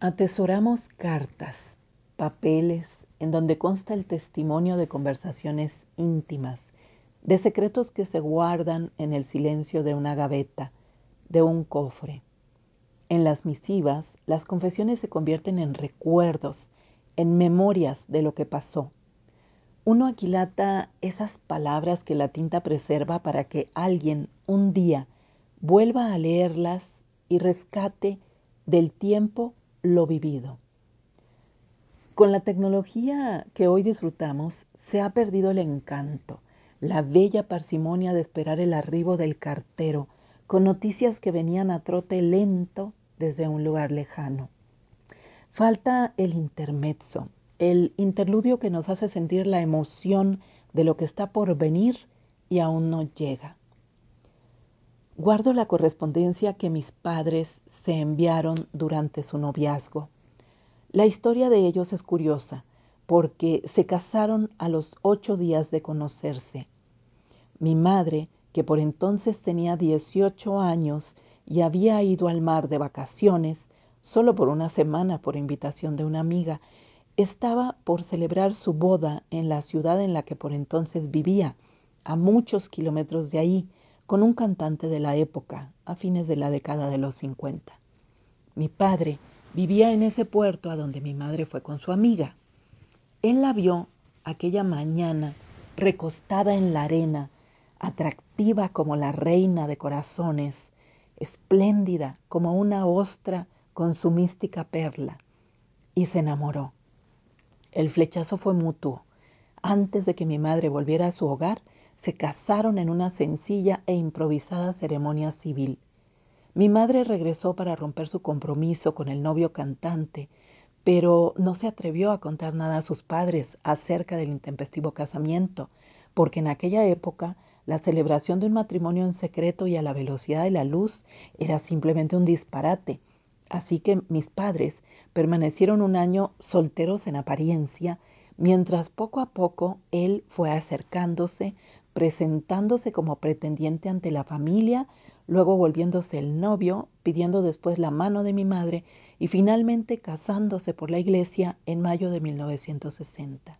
Atesoramos cartas, papeles, en donde consta el testimonio de conversaciones íntimas, de secretos que se guardan en el silencio de una gaveta, de un cofre. En las misivas, las confesiones se convierten en recuerdos, en memorias de lo que pasó. Uno aquilata esas palabras que la tinta preserva para que alguien un día vuelva a leerlas y rescate del tiempo lo vivido. Con la tecnología que hoy disfrutamos, se ha perdido el encanto, la bella parsimonia de esperar el arribo del cartero, con noticias que venían a trote lento desde un lugar lejano. Falta el intermezzo, el interludio que nos hace sentir la emoción de lo que está por venir y aún no llega. Guardo la correspondencia que mis padres se enviaron durante su noviazgo. La historia de ellos es curiosa porque se casaron a los ocho días de conocerse. Mi madre, que por entonces tenía 18 años y había ido al mar de vacaciones, solo por una semana por invitación de una amiga, estaba por celebrar su boda en la ciudad en la que por entonces vivía, a muchos kilómetros de ahí, con un cantante de la época, a fines de la década de los 50. Mi padre vivía en ese puerto a donde mi madre fue con su amiga. Él la vio aquella mañana recostada en la arena, atractiva como la reina de corazones, espléndida como una ostra con su mística perla, y se enamoró. El flechazo fue mutuo. Antes de que mi madre volviera a su hogar, se casaron en una sencilla e improvisada ceremonia civil. Mi madre regresó para romper su compromiso con el novio cantante, pero no se atrevió a contar nada a sus padres acerca del intempestivo casamiento, porque en aquella época la celebración de un matrimonio en secreto y a la velocidad de la luz era simplemente un disparate. Así que mis padres permanecieron un año solteros en apariencia, mientras poco a poco él fue acercándose presentándose como pretendiente ante la familia, luego volviéndose el novio, pidiendo después la mano de mi madre y finalmente casándose por la iglesia en mayo de 1960.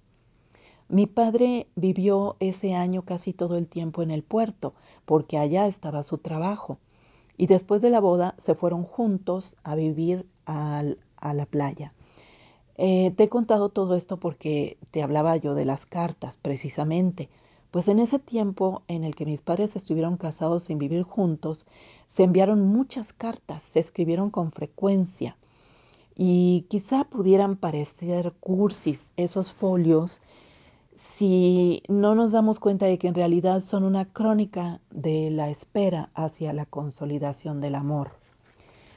Mi padre vivió ese año casi todo el tiempo en el puerto, porque allá estaba su trabajo, y después de la boda se fueron juntos a vivir a la playa. Eh, te he contado todo esto porque te hablaba yo de las cartas, precisamente. Pues en ese tiempo en el que mis padres estuvieron casados sin vivir juntos, se enviaron muchas cartas, se escribieron con frecuencia y quizá pudieran parecer cursis esos folios si no nos damos cuenta de que en realidad son una crónica de la espera hacia la consolidación del amor.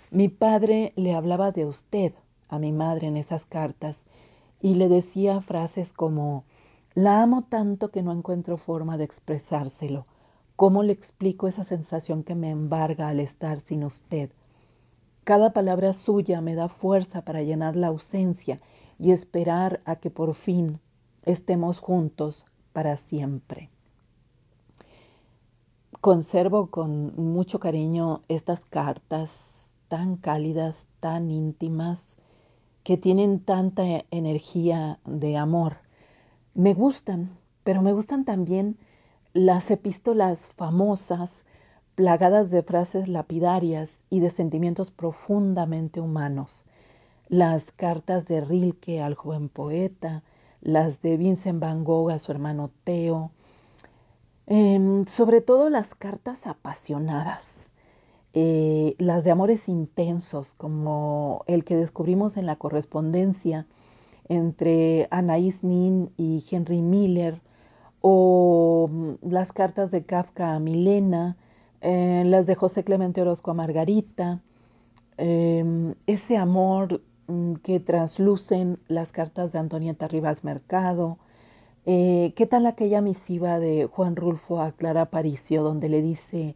Mi padre le hablaba de usted a mi madre en esas cartas y le decía frases como la amo tanto que no encuentro forma de expresárselo. ¿Cómo le explico esa sensación que me embarga al estar sin usted? Cada palabra suya me da fuerza para llenar la ausencia y esperar a que por fin estemos juntos para siempre. Conservo con mucho cariño estas cartas tan cálidas, tan íntimas, que tienen tanta energía de amor me gustan, pero me gustan también las epístolas famosas, plagadas de frases lapidarias y de sentimientos profundamente humanos. Las cartas de Rilke al joven poeta, las de Vincent Van Gogh a su hermano Theo, em, sobre todo las cartas apasionadas, eh, las de amores intensos, como el que descubrimos en la correspondencia entre Anaïs Nin y Henry Miller, o mm, las cartas de Kafka a Milena, eh, las de José Clemente Orozco a Margarita, em, ese amor mm, que traslucen las cartas de Antonieta Rivas Mercado, eh, ¿qué tal aquella misiva de Juan Rulfo a Clara Paricio donde le dice,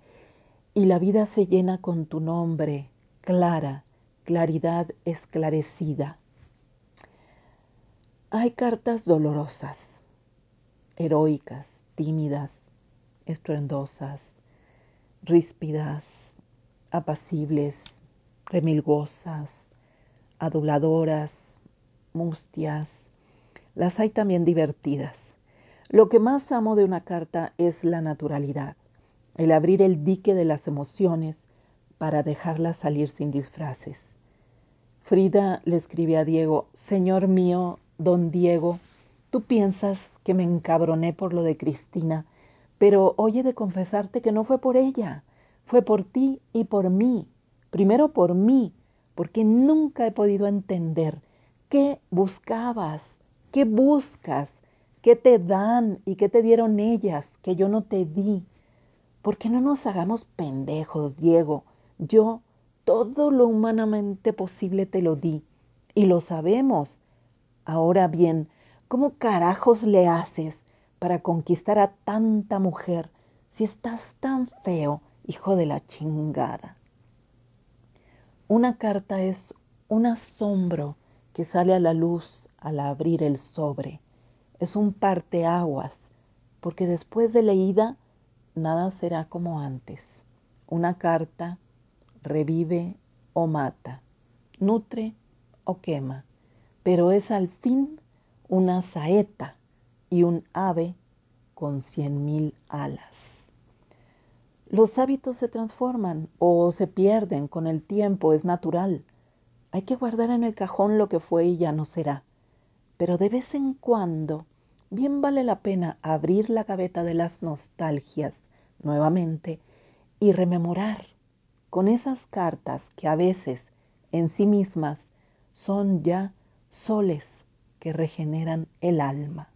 y la vida se llena con tu nombre, clara, claridad esclarecida? Hay cartas dolorosas, heroicas, tímidas, estruendosas, ríspidas, apacibles, remilgosas, aduladoras, mustias. Las hay también divertidas. Lo que más amo de una carta es la naturalidad, el abrir el dique de las emociones para dejarlas salir sin disfraces. Frida le escribe a Diego, Señor mío, don Diego, tú piensas que me encabroné por lo de Cristina, pero oye de confesarte que no fue por ella, fue por ti y por mí. Primero por mí, porque nunca he podido entender qué buscabas, qué buscas, qué te dan y qué te dieron ellas que yo no te di. ¿Por qué no nos hagamos pendejos, Diego? Yo todo lo humanamente posible te lo di y lo sabemos. Ahora bien, ¿cómo carajos le haces para conquistar a tanta mujer si estás tan feo, hijo de la chingada? Una carta es un asombro que sale a la luz al abrir el sobre. Es un parteaguas, porque después de leída nada será como antes. Una carta revive o mata, nutre o quema, pero es al fin una saeta y un ave con cien mil alas. Los hábitos se transforman o se pierden con el tiempo, es natural. Hay que guardar en el cajón lo que fue y ya no será. Pero de vez en cuando, bien vale la pena abrir la gaveta de las nostalgias nuevamente y rememorar con esas cartas que a veces en sí mismas son ya soles que regeneran el alma.